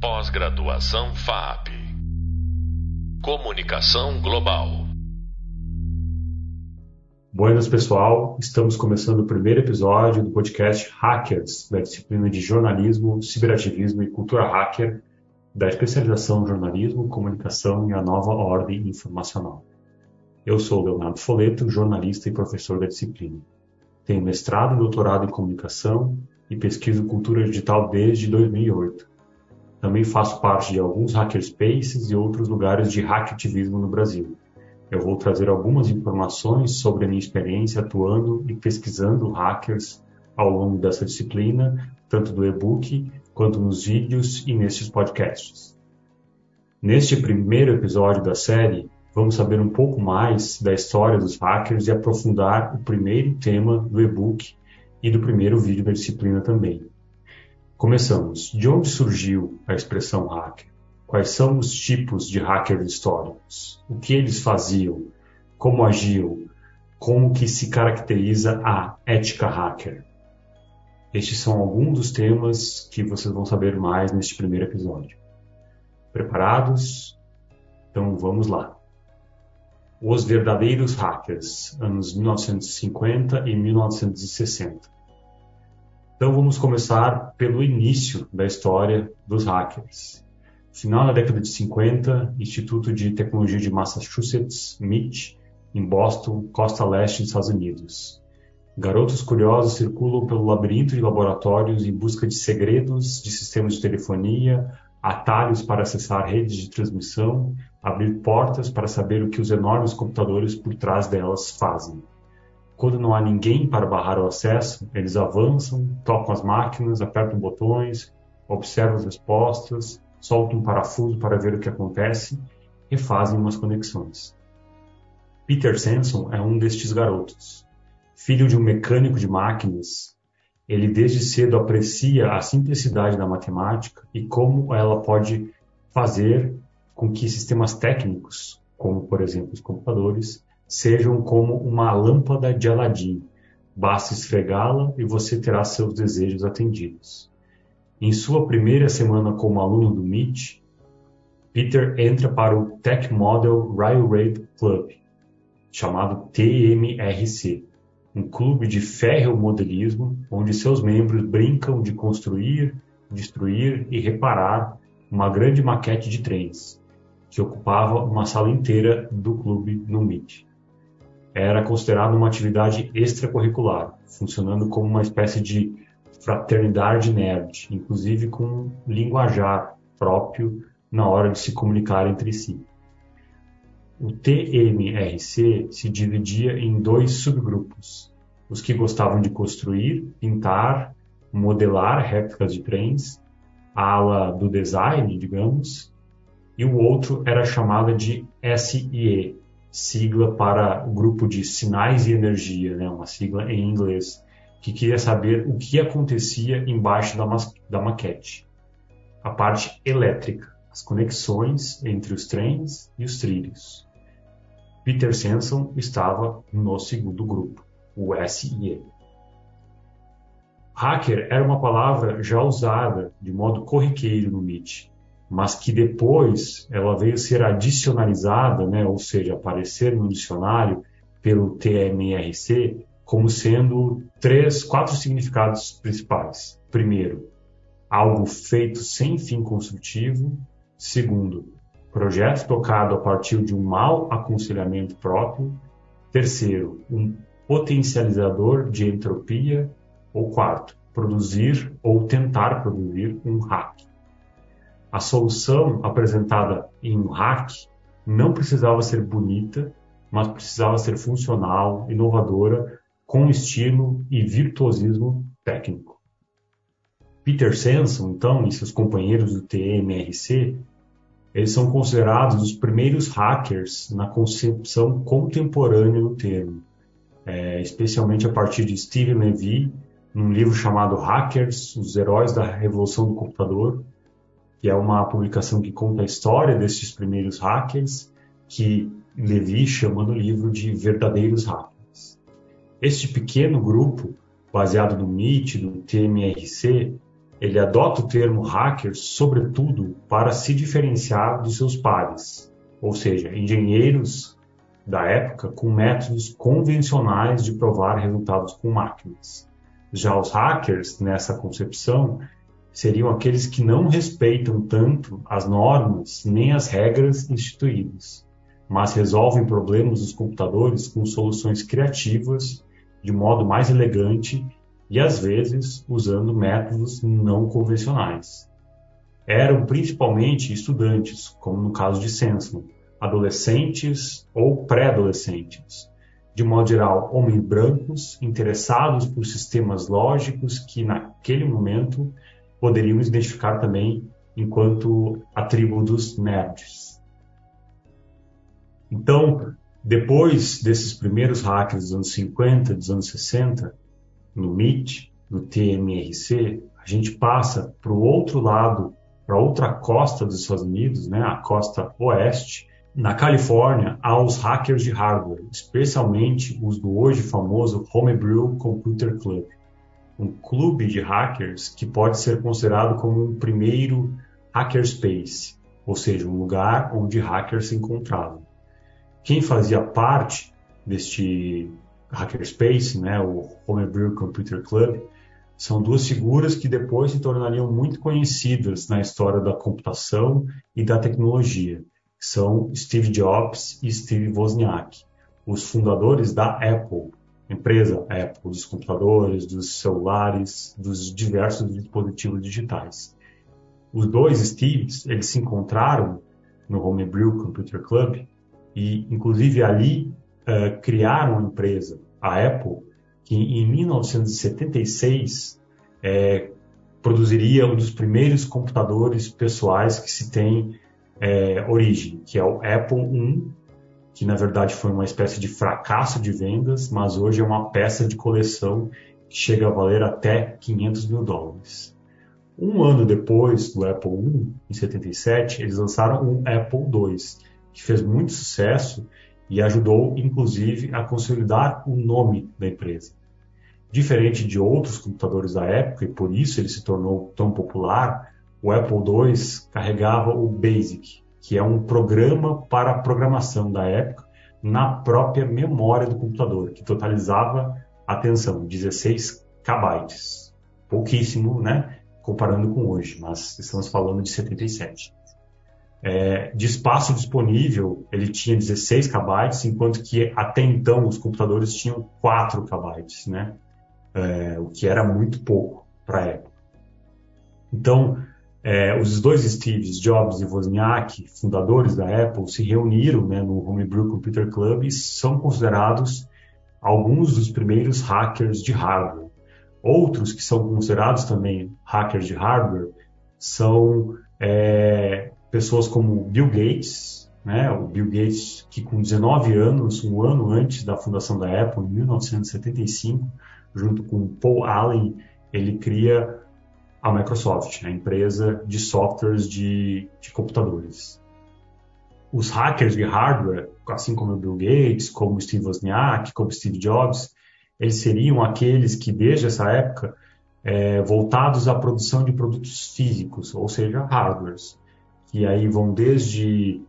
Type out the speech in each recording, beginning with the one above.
Pós-graduação FAP. Comunicação Global. Buenas, pessoal. Estamos começando o primeiro episódio do podcast Hackers, da disciplina de jornalismo, ciberativismo e cultura hacker, da especialização jornalismo, comunicação e a nova ordem informacional. Eu sou Leonardo Foleto, jornalista e professor da disciplina. Tenho mestrado e doutorado em comunicação e pesquiso cultura digital desde 2008. Também faço parte de alguns hackerspaces e outros lugares de hackativismo no Brasil. Eu vou trazer algumas informações sobre a minha experiência atuando e pesquisando hackers ao longo dessa disciplina, tanto do e-book quanto nos vídeos e nestes podcasts. Neste primeiro episódio da série, vamos saber um pouco mais da história dos hackers e aprofundar o primeiro tema do e-book e do primeiro vídeo da disciplina também. Começamos. De onde surgiu a expressão hacker? Quais são os tipos de hackers históricos? O que eles faziam? Como agiam? Como que se caracteriza a ética hacker? Estes são alguns dos temas que vocês vão saber mais neste primeiro episódio. Preparados? Então vamos lá. Os verdadeiros hackers, anos 1950 e 1960. Então vamos começar pelo início da história dos hackers. Final da década de 50, Instituto de Tecnologia de Massachusetts, MIT, em Boston, costa leste dos Estados Unidos. Garotos curiosos circulam pelo labirinto de laboratórios em busca de segredos de sistemas de telefonia, atalhos para acessar redes de transmissão, abrir portas para saber o que os enormes computadores por trás delas fazem. Quando não há ninguém para barrar o acesso, eles avançam, tocam as máquinas, apertam botões, observam as respostas, soltam um parafuso para ver o que acontece e fazem umas conexões. Peter Sanson é um destes garotos. Filho de um mecânico de máquinas, ele desde cedo aprecia a simplicidade da matemática e como ela pode fazer com que sistemas técnicos, como por exemplo os computadores, sejam como uma lâmpada de Aladim. Basta esfregá-la e você terá seus desejos atendidos. Em sua primeira semana como aluno do MIT, Peter entra para o Tech Model Railroad Club, chamado TMRC, um clube de ferromodelismo onde seus membros brincam de construir, destruir e reparar uma grande maquete de trens, que ocupava uma sala inteira do clube no MIT. Era considerado uma atividade extracurricular, funcionando como uma espécie de fraternidade nerd, inclusive com linguajar próprio na hora de se comunicar entre si. O TMRC se dividia em dois subgrupos: os que gostavam de construir, pintar, modelar réplicas de trens, a ala do design, digamos, e o outro era chamada de SIE, sigla para o grupo de sinais e energia, né, uma sigla em inglês, que queria saber o que acontecia embaixo da, da maquete. A parte elétrica, as conexões entre os trens e os trilhos. Peter Sanson estava no segundo grupo, o SIE. Hacker era uma palavra já usada de modo corriqueiro no MIT, mas que depois ela veio ser adicionalizada, né, ou seja, aparecer no dicionário pelo TMRC como sendo três, quatro significados principais. Primeiro, algo feito sem fim construtivo. Segundo, projeto tocado a partir de um mau aconselhamento próprio. Terceiro, um potencializador de entropia. Ou quarto, produzir ou tentar produzir um hack. A solução apresentada em um hack não precisava ser bonita, mas precisava ser funcional, inovadora, com estilo e virtuosismo técnico. Peter Sanson, então, e seus companheiros do TMRC eles são considerados os primeiros hackers na concepção contemporânea do termo, é, especialmente a partir de Steven Levy, num livro chamado Hackers, os Heróis da Revolução do Computador, que é uma publicação que conta a história desses primeiros hackers, que Levy chama no livro de verdadeiros hackers. Este pequeno grupo, baseado no MIT, do TMRC, ele adota o termo hacker sobretudo para se diferenciar dos seus pares, ou seja, engenheiros da época com métodos convencionais de provar resultados com máquinas. Já os hackers, nessa concepção, seriam aqueles que não respeitam tanto as normas nem as regras instituídas, mas resolvem problemas dos computadores com soluções criativas, de modo mais elegante e às vezes usando métodos não convencionais. Eram principalmente estudantes, como no caso de Sensen, adolescentes ou pré-adolescentes, de modo geral, homens brancos interessados por sistemas lógicos que, naquele momento, poderiam identificar também enquanto a tribo dos nerds. Então, depois desses primeiros hackers dos anos 50, dos anos 60, no MIT, no TMRC, a gente passa para o outro lado, para outra costa dos Estados Unidos, né, a costa oeste, na Califórnia, há os hackers de hardware, especialmente os do hoje famoso Homebrew Computer Club, um clube de hackers que pode ser considerado como um primeiro hackerspace, ou seja, um lugar onde hackers se encontravam. Quem fazia parte deste hackerspace, né, o Homebrew Computer Club, são duas figuras que depois se tornariam muito conhecidas na história da computação e da tecnologia são Steve Jobs e Steve Wozniak, os fundadores da Apple, empresa Apple, dos computadores, dos celulares, dos diversos dispositivos digitais. Os dois Steves, eles se encontraram no Homebrew Computer Club e, inclusive, ali uh, criaram uma empresa, a Apple, que em 1976 é, produziria um dos primeiros computadores pessoais que se tem é, origem, que é o Apple I, que na verdade foi uma espécie de fracasso de vendas, mas hoje é uma peça de coleção que chega a valer até 500 mil dólares. Um ano depois do Apple I, em 77, eles lançaram o Apple II, que fez muito sucesso e ajudou, inclusive, a consolidar o nome da empresa. Diferente de outros computadores da época, e por isso ele se tornou tão popular, o Apple II carregava o BASIC, que é um programa para programação da época na própria memória do computador, que totalizava, atenção, 16 KB. Pouquíssimo, né? Comparando com hoje, mas estamos falando de 77. É, de espaço disponível, ele tinha 16 KB, enquanto que até então os computadores tinham 4 KB, né? É, o que era muito pouco para a época. Então, é, os dois Steves, Jobs e Wozniak, fundadores da Apple, se reuniram né, no Homebrew Computer Club e são considerados alguns dos primeiros hackers de hardware. Outros que são considerados também hackers de hardware são é, pessoas como Bill Gates, né, o Bill Gates que com 19 anos, um ano antes da fundação da Apple, em 1975, junto com Paul Allen, ele cria a Microsoft, a empresa de softwares de, de computadores. Os hackers de hardware, assim como o Bill Gates, como o Steve Wozniak, como o Steve Jobs, eles seriam aqueles que, desde essa época, é, voltados à produção de produtos físicos, ou seja, hardwares, que aí vão desde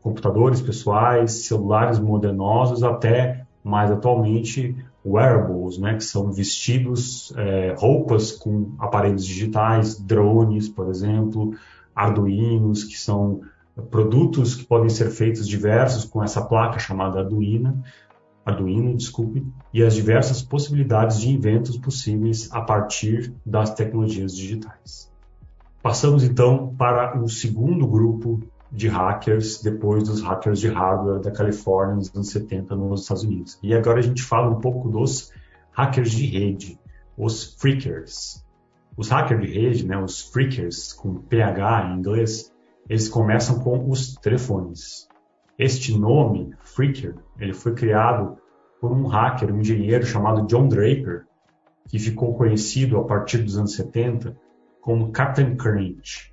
computadores pessoais, celulares modernosos, até, mais atualmente, wearables, né, que são vestidos, é, roupas com aparelhos digitais, drones, por exemplo, arduinos, que são produtos que podem ser feitos diversos com essa placa chamada Arduino, Arduino, desculpe, e as diversas possibilidades de inventos possíveis a partir das tecnologias digitais. Passamos então para o segundo grupo de hackers depois dos hackers de hardware da Califórnia nos anos 70 nos Estados Unidos. E agora a gente fala um pouco dos hackers de rede, os freakers. Os hackers de rede, né, os freakers, com PH em inglês, eles começam com os telefones. Este nome, freaker, ele foi criado por um hacker, um engenheiro chamado John Draper, que ficou conhecido a partir dos anos 70 como Captain Crunch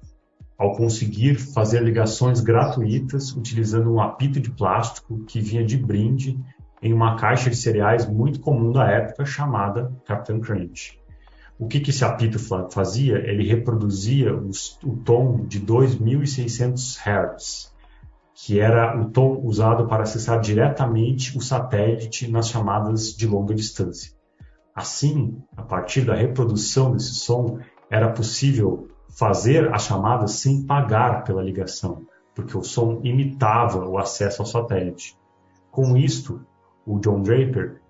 ao conseguir fazer ligações gratuitas utilizando um apito de plástico que vinha de brinde em uma caixa de cereais muito comum da época chamada Captain Crunch. O que, que esse apito fazia? Ele reproduzia os, o tom de 2.600 Hz, que era o tom usado para acessar diretamente o satélite nas chamadas de longa distância. Assim, a partir da reprodução desse som, era possível fazer a chamada sem pagar pela ligação, porque o som imitava o acesso ao satélite. Com isto, o John Draper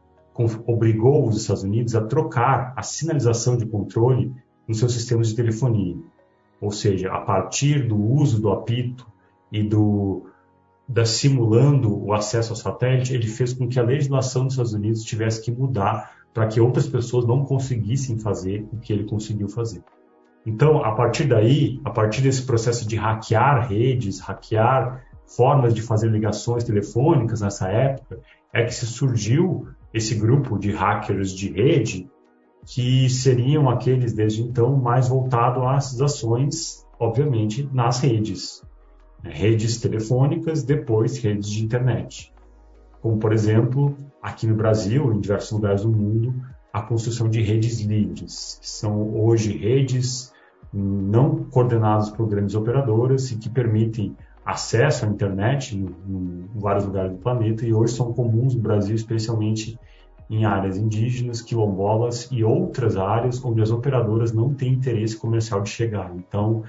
obrigou os Estados Unidos a trocar a sinalização de controle nos seus sistemas de telefonia. Ou seja, a partir do uso do apito e do da simulando o acesso ao satélite, ele fez com que a legislação dos Estados Unidos tivesse que mudar para que outras pessoas não conseguissem fazer o que ele conseguiu fazer. Então, a partir daí, a partir desse processo de hackear redes, hackear formas de fazer ligações telefônicas nessa época, é que se surgiu esse grupo de hackers de rede que seriam aqueles desde então mais voltados às ações, obviamente, nas redes, redes telefônicas, depois redes de internet. Como, por exemplo, aqui no Brasil, em diversos lugares do mundo, a construção de redes livres, que são hoje redes não coordenadas por grandes operadoras e que permitem acesso à internet em, em, vários lugares do planeta e hoje são comuns no Brasil, especialmente em áreas indígenas, quilombolas e outras áreas onde as operadoras não têm interesse comercial de chegar. Então,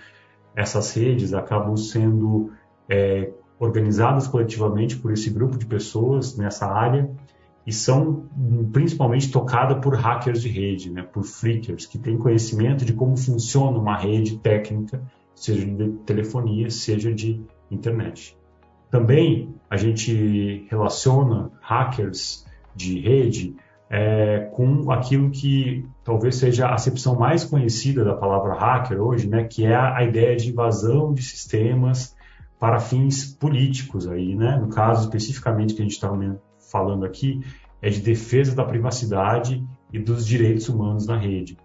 essas redes acabam sendo é, organizadas coletivamente por esse grupo de pessoas nessa área e são principalmente tocadas por hackers de rede, né, por freakers, que têm conhecimento de como funciona uma rede técnica, seja de telefonia, seja de internet. Também a gente relaciona hackers de rede é, com aquilo que talvez seja a acepção mais conhecida da palavra hacker hoje, né, que é a, ideia de invasão de sistemas para fins políticos aí, né? No caso especificamente que a gente está falando aqui é de defesa da privacidade e dos direitos humanos na rede,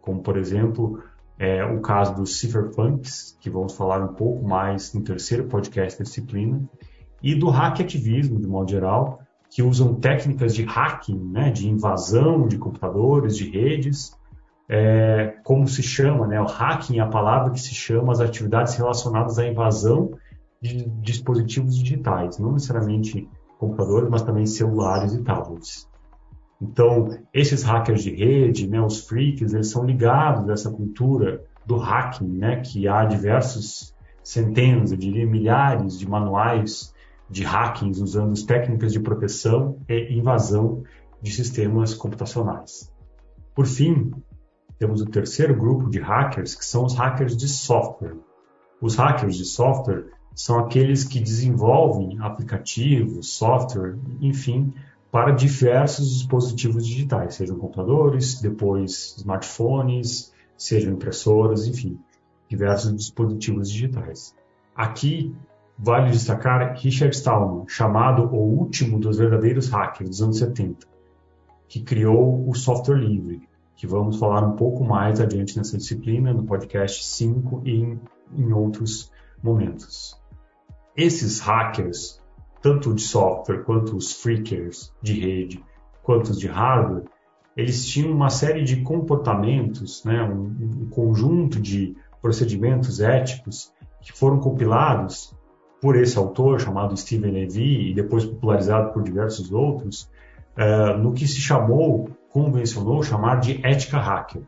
como por exemplo é, o caso dos cypherpunks, que vamos falar um pouco mais no terceiro podcast da disciplina, e do hackativismo de modo geral, que usam técnicas de hacking, né, de invasão de computadores, de redes, é, como se chama, né, o hacking é a palavra que se chama as atividades relacionadas à invasão de dispositivos digitais, não necessariamente computadores, mas também celulares e tablets. Então, esses hackers de rede, né, os freaks, eles são ligados a essa cultura do hacking, né, que há diversos centenas, eu diria milhares de manuais de hacking usando as técnicas de proteção e invasão de sistemas computacionais. Por fim, temos o terceiro grupo de hackers, que são os hackers de software. Os hackers de software são aqueles que desenvolvem aplicativos, software, enfim, para diversos dispositivos digitais, sejam computadores, depois smartphones, sejam impressoras, enfim, diversos dispositivos digitais. Aqui vale destacar Richard Stallman, chamado o último dos verdadeiros hackers dos anos 70, que criou o software livre, que vamos falar um pouco mais adiante nessa disciplina, no podcast 5 e em, em outros momentos. Esses hackers tanto de software quanto os freakers de rede, quanto os de hardware, eles tinham uma série de comportamentos, né, um, um conjunto de procedimentos éticos que foram compilados por esse autor chamado Steven Levy e depois popularizado por diversos outros, uh, no que se chamou, convencionou chamar de ética hacker,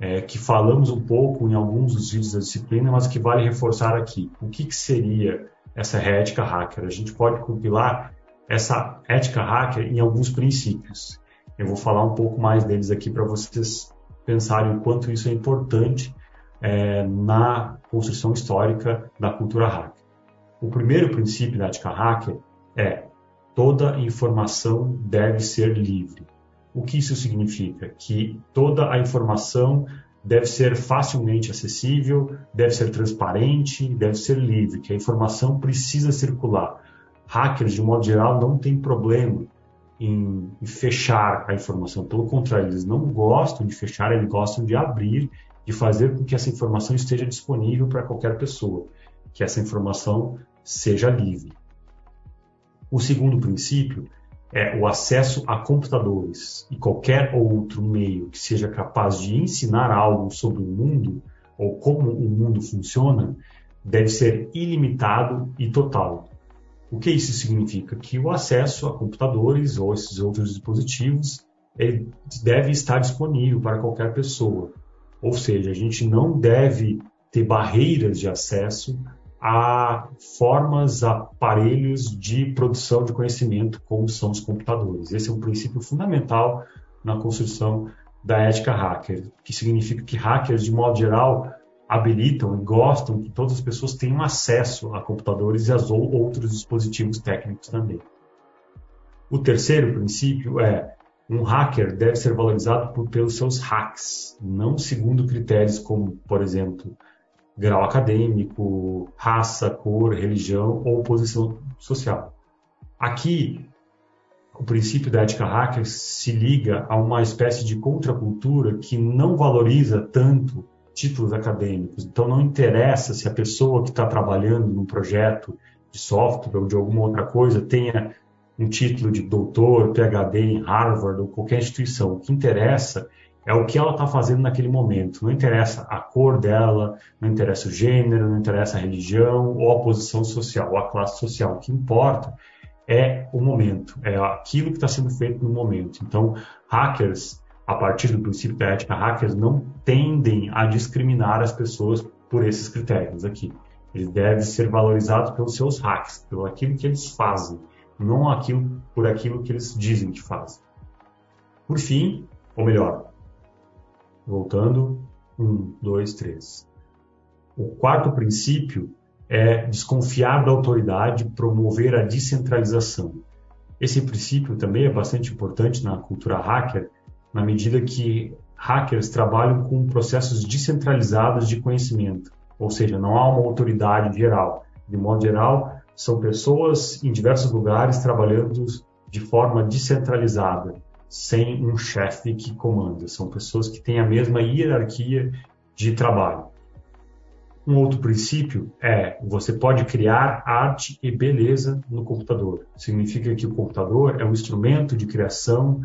é, que falamos um pouco em alguns dos vídeos da disciplina, mas que vale reforçar aqui. O que, que seria essa ética hacker. A gente pode compilar essa ética hacker em alguns princípios. Eu vou falar um pouco mais deles aqui para vocês pensarem o quanto isso é importante é, na construção histórica da cultura hacker. O primeiro princípio da ética hacker é toda informação deve ser livre. O que isso significa? Que toda a informação deve ser facilmente acessível, deve ser transparente, deve ser livre, que a informação precisa circular. Hackers, de modo geral, não têm problema em, fechar a informação. Pelo contrário, eles não gostam de fechar, eles gostam de abrir, de fazer com que essa informação esteja disponível para qualquer pessoa, que essa informação seja livre. O segundo princípio é o acesso a computadores e qualquer outro meio que seja capaz de ensinar algo sobre o mundo ou como o mundo funciona deve ser ilimitado e total. O que isso significa? Que o acesso a computadores ou esses outros dispositivos deve estar disponível para qualquer pessoa. Ou seja, a gente não deve ter barreiras de acesso a formas, aparelhos de produção de conhecimento, como são os computadores. Esse é um princípio fundamental na construção da ética hacker, que significa que hackers, de modo geral, habilitam e gostam que todas as pessoas tenham acesso a computadores e a outros dispositivos técnicos também. O terceiro princípio é um hacker deve ser valorizado por, pelos seus hacks, não segundo critérios como, por exemplo, grau acadêmico, raça, cor, religião ou posição social. Aqui, o princípio da ética hacker se liga a uma espécie de contracultura que não valoriza tanto títulos acadêmicos. Então, não interessa se a pessoa que está trabalhando num projeto de software ou de alguma outra coisa tenha um título de doutor, PhD em Harvard ou qualquer instituição. O que interessa é o que ela está fazendo naquele momento. Não interessa a cor dela, não interessa o gênero, não interessa a religião ou a posição social, ou a classe social. O que importa é o momento, é aquilo que está sendo feito no momento. Então, hackers, a partir do princípio da ética, hackers não tendem a discriminar as pessoas por esses critérios aqui. Eles devem ser valorizados pelos seus hacks, pelo aquilo que eles fazem, não aquilo por aquilo que eles dizem que fazem. Por fim, ou melhor, Voltando, um, dois, três. O quarto princípio é desconfiar da autoridade, promover a descentralização. Esse princípio também é bastante importante na cultura hacker, na medida que hackers trabalham com processos descentralizados de conhecimento, ou seja, não há uma autoridade geral. De modo geral, são pessoas em diversos lugares trabalhando de forma descentralizada sem um chefe que comanda. São pessoas que têm a mesma hierarquia de trabalho. Um outro princípio é você pode criar arte e beleza no computador. Significa que o computador é um instrumento de criação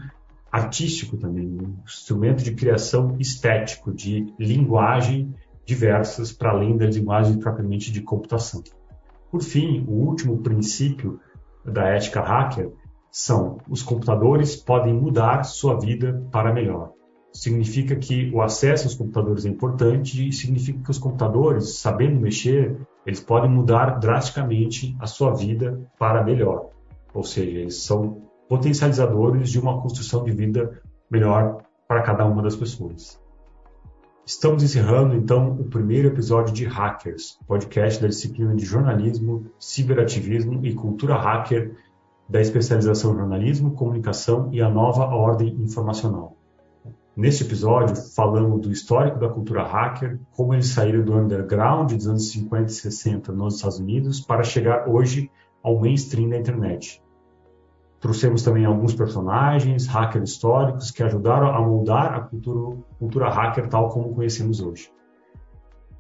artístico também, um instrumento de criação estético, de linguagem diversas para além da linguagem propriamente de computação. Por fim, o último princípio da ética hacker são os computadores podem mudar sua vida para melhor. Significa que o acesso aos computadores é importante e significa que os computadores, sabendo mexer, eles podem mudar drasticamente a sua vida para melhor. Ou seja, eles são potencializadores de uma construção de vida melhor para cada uma das pessoas. Estamos encerrando então o primeiro episódio de Hackers, podcast da disciplina de jornalismo, ciberativismo e cultura hacker da especialização em jornalismo, comunicação e a nova ordem informacional. Neste episódio, falamos do histórico da cultura hacker, como eles saíram do underground dos anos 50 e 60 nos Estados Unidos para chegar hoje ao mainstream da internet. Trouxemos também alguns personagens, hackers históricos, que ajudaram a moldar a cultura, cultura hacker tal como conhecemos hoje.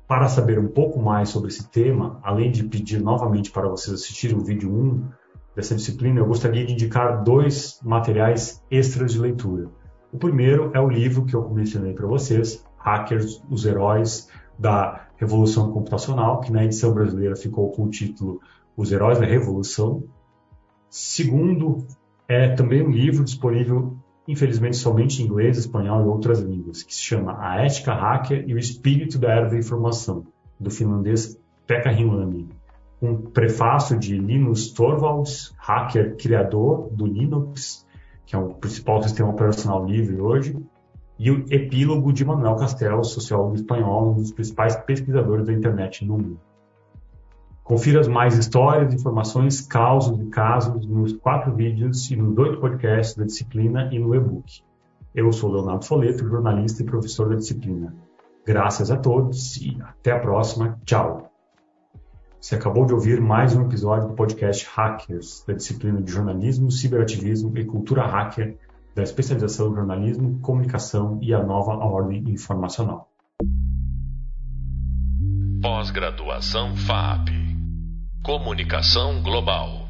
Para saber um pouco mais sobre esse tema, além de pedir novamente para vocês assistirem o vídeo 1 dessa disciplina, eu gostaria de indicar dois materiais extras de leitura. O primeiro é o livro que eu mencionei para vocês, Hackers, os Heróis da Revolução Computacional, que na edição brasileira ficou com o título Os Heróis da Revolução. Segundo, é também um livro disponível, infelizmente, somente em inglês, espanhol e outras línguas, que se chama A Ética Hacker e o Espírito da Era da Informação, do finlandês Pekka Rinlami um prefácio de Linus Torvalds, hacker criador do Linux, que é o principal sistema operacional livre hoje, e o epílogo de Manuel Castells, sociólogo espanhol, um dos principais pesquisadores da internet no mundo. Confira as mais histórias, informações, causos e casos nos quatro vídeos e nos oito podcasts da disciplina e no e-book. Eu sou Leonardo Foleto, jornalista e professor da disciplina. Graças a todos e até a próxima. Tchau! Você acabou de ouvir mais um episódio do podcast Hackers, da disciplina de jornalismo, ciberativismo e cultura hacker, da especialização em jornalismo, comunicação e a nova ordem informacional. Pós-graduação FAP Comunicação Global.